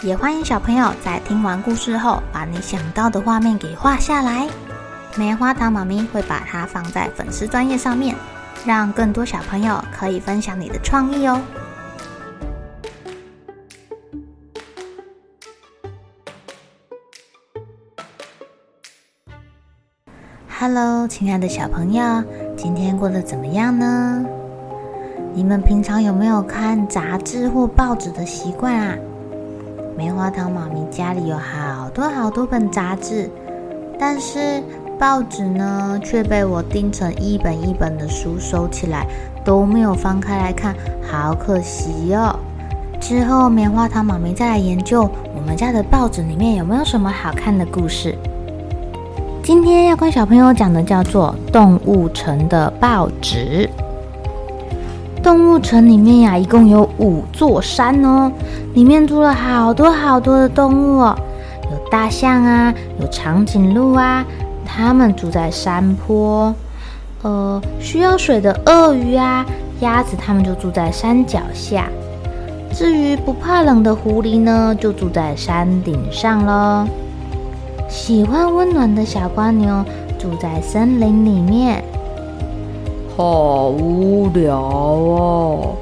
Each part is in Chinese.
也欢迎小朋友在听完故事后，把你想到的画面给画下来。棉花糖妈咪会把它放在粉丝专页上面，让更多小朋友可以分享你的创意哦。Hello，亲爱的小朋友，今天过得怎么样呢？你们平常有没有看杂志或报纸的习惯啊？棉花糖妈咪家里有好多好多本杂志，但是报纸呢却被我钉成一本一本的书收起来，都没有翻开来看，好可惜哦。之后棉花糖妈咪再来研究我们家的报纸里面有没有什么好看的故事。今天要跟小朋友讲的叫做《动物城的报纸》。动物城里面呀，一共有五座山哦，里面住了好多好多的动物哦，有大象啊，有长颈鹿啊，它们住在山坡。呃，需要水的鳄鱼啊，鸭子，它们就住在山脚下。至于不怕冷的狐狸呢，就住在山顶上喽。喜欢温暖的小蜗牛住在森林里面。好无聊哦，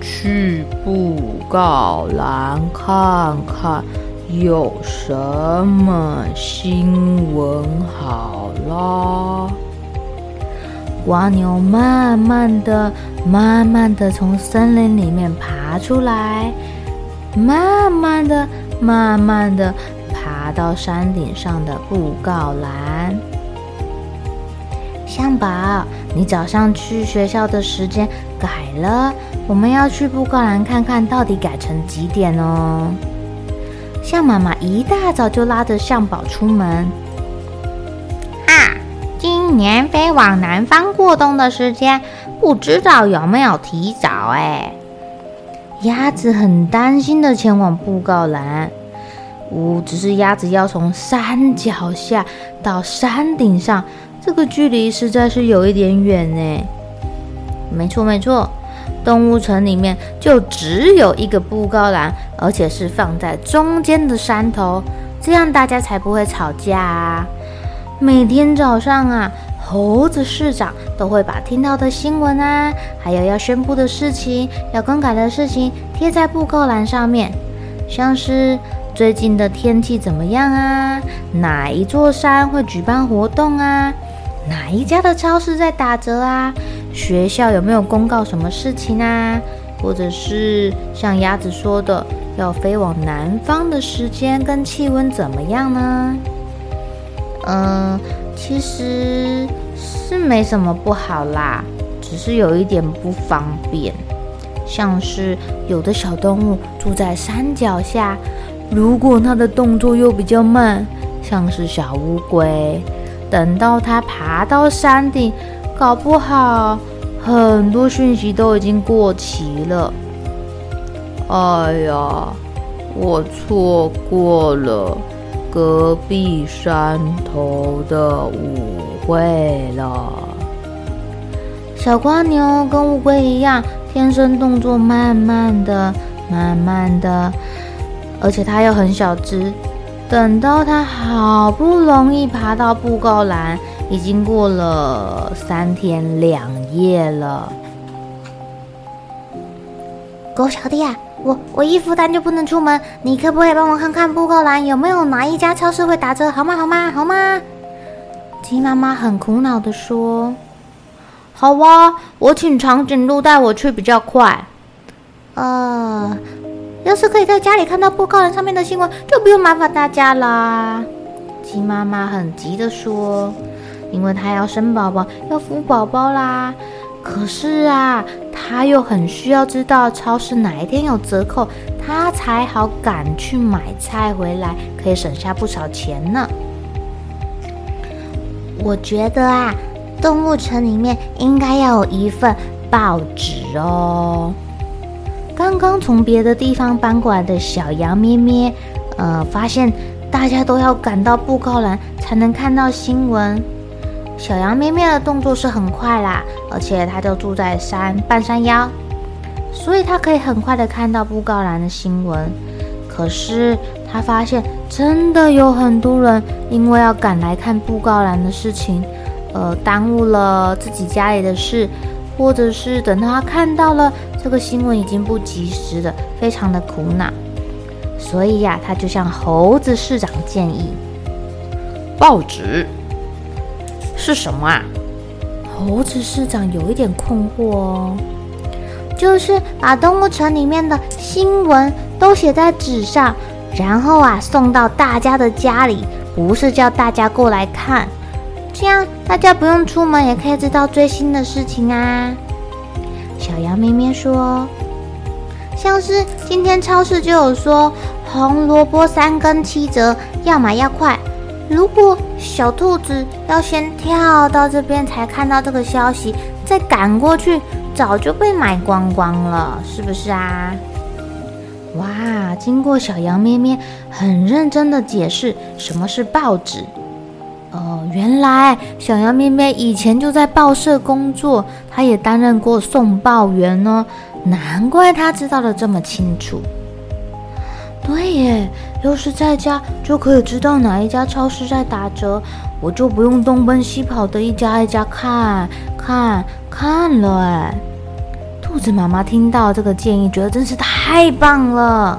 去布告栏看看有什么新闻好啦。蜗牛慢慢的、慢慢的从森林里面爬出来，慢慢的、慢慢的爬到山顶上的布告栏。象宝，你早上去学校的时间改了，我们要去布告栏看看到底改成几点哦。象妈妈一大早就拉着象宝出门。啊，今年飞往南方过冬的时间不知道有没有提早哎。鸭子很担心的前往布告栏。呜、只是鸭子要从山脚下到山顶上。这个距离实在是有一点远呢。没错没错，动物城里面就只有一个布告栏，而且是放在中间的山头，这样大家才不会吵架啊。每天早上啊，猴子市长都会把听到的新闻啊，还有要宣布的事情、要更改的事情贴在布告栏上面，像是最近的天气怎么样啊，哪一座山会举办活动啊。哪一家的超市在打折啊？学校有没有公告什么事情啊？或者是像鸭子说的，要飞往南方的时间跟气温怎么样呢？嗯，其实是没什么不好啦，只是有一点不方便，像是有的小动物住在山脚下，如果它的动作又比较慢，像是小乌龟。等到它爬到山顶，搞不好很多讯息都已经过期了。哎呀，我错过了隔壁山头的舞会了。小蜗牛跟乌龟一样，天生动作慢慢的、慢慢的，而且它又很小只。等到他好不容易爬到布告栏，已经过了三天两夜了。狗小弟啊，我我一负担就不能出门，你可不可以帮我看看布告栏有没有哪一家超市会打折？好吗？好吗？好吗？鸡妈妈很苦恼的说：“好啊，我请长颈鹿带我去比较快。”呃。要是可以在家里看到布告栏上面的新闻，就不用麻烦大家啦。鸡妈妈很急的说：“因为她要生宝宝，要孵宝宝啦。可是啊，她又很需要知道超市哪一天有折扣，她才好赶去买菜回来，可以省下不少钱呢。我觉得啊，动物城里面应该要有一份报纸哦。刚刚从别的地方搬过来的小羊咩咩，呃，发现大家都要赶到布告栏才能看到新闻。小羊咩咩的动作是很快啦，而且它就住在山半山腰，所以它可以很快的看到布告栏的新闻。可是它发现真的有很多人因为要赶来看布告栏的事情，呃，耽误了自己家里的事，或者是等到他看到了这个新闻已经不及时了，非常的苦恼。所以呀，他就向猴子市长建议：报纸。是什么啊？猴子市长有一点困惑哦。就是把动物城里面的新闻都写在纸上，然后啊送到大家的家里，不是叫大家过来看，这样大家不用出门也可以知道最新的事情啊。小羊咩咩说，像是今天超市就有说红萝卜三根七折，要买要快。如果小兔子要先跳到这边才看到这个消息，再赶过去，早就被买光光了，是不是啊？哇！经过小羊咩咩很认真的解释什么是报纸，哦，原来小羊咩咩以前就在报社工作，他也担任过送报员哦，难怪他知道的这么清楚。对耶，要是在家就可以知道哪一家超市在打折，我就不用东奔西跑的一家一家看看看了哎。兔子妈妈听到这个建议，觉得真是太棒了。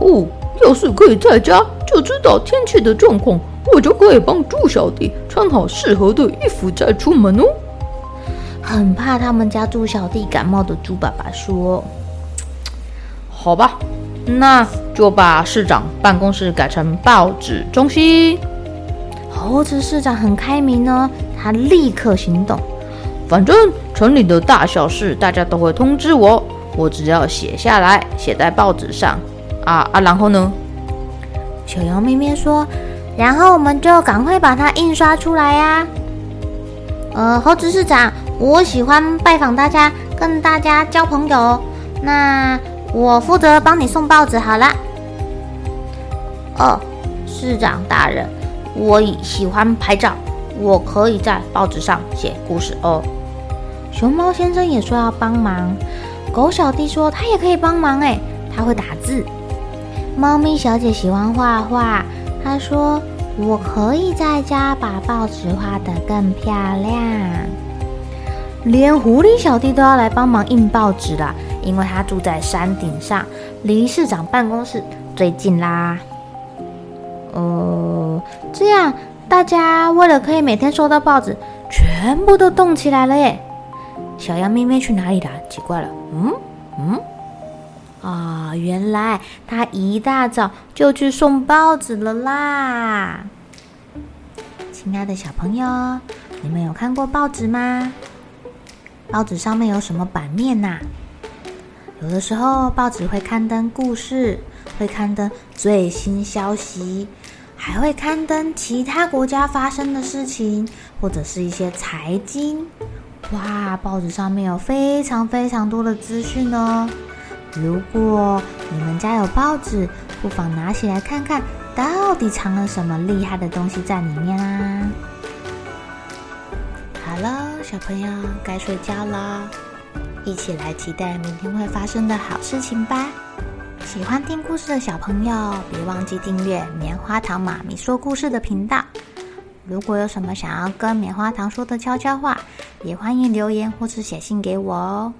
哦，要是可以在家就知道天气的状况，我就可以帮猪小弟穿好适合的衣服再出门哦。很怕他们家猪小弟感冒的猪爸爸说：“好吧。”那就把市长办公室改成报纸中心。猴子市长很开明呢，他立刻行动。反正城里的大小事大家都会通知我，我只要写下来，写在报纸上。啊啊，然后呢？小羊咩咩说：“然后我们就赶快把它印刷出来呀。”呃，猴子市长，我喜欢拜访大家，跟大家交朋友。那。我负责帮你送报纸好了。哦，市长大人，我也喜欢拍照，我可以在报纸上写故事哦。熊猫先生也说要帮忙，狗小弟说他也可以帮忙，诶，他会打字。猫咪小姐喜欢画画，他说我可以在家把报纸画得更漂亮。连狐狸小弟都要来帮忙印报纸了。因为他住在山顶上，离市长办公室最近啦。呃，这样大家为了可以每天收到报纸，全部都动起来了耶！小羊咩咩去哪里了？奇怪了，嗯嗯，啊、哦，原来他一大早就去送报纸了啦！亲爱的小朋友，你们有看过报纸吗？报纸上面有什么版面呐？有的时候报纸会刊登故事，会刊登最新消息，还会刊登其他国家发生的事情，或者是一些财经。哇，报纸上面有非常非常多的资讯哦。如果你们家有报纸，不妨拿起来看看，到底藏了什么厉害的东西在里面啊。好了，小朋友该睡觉了。一起来期待明天会发生的好事情吧！喜欢听故事的小朋友，别忘记订阅棉花糖妈咪说故事的频道。如果有什么想要跟棉花糖说的悄悄话，也欢迎留言或是写信给我哦。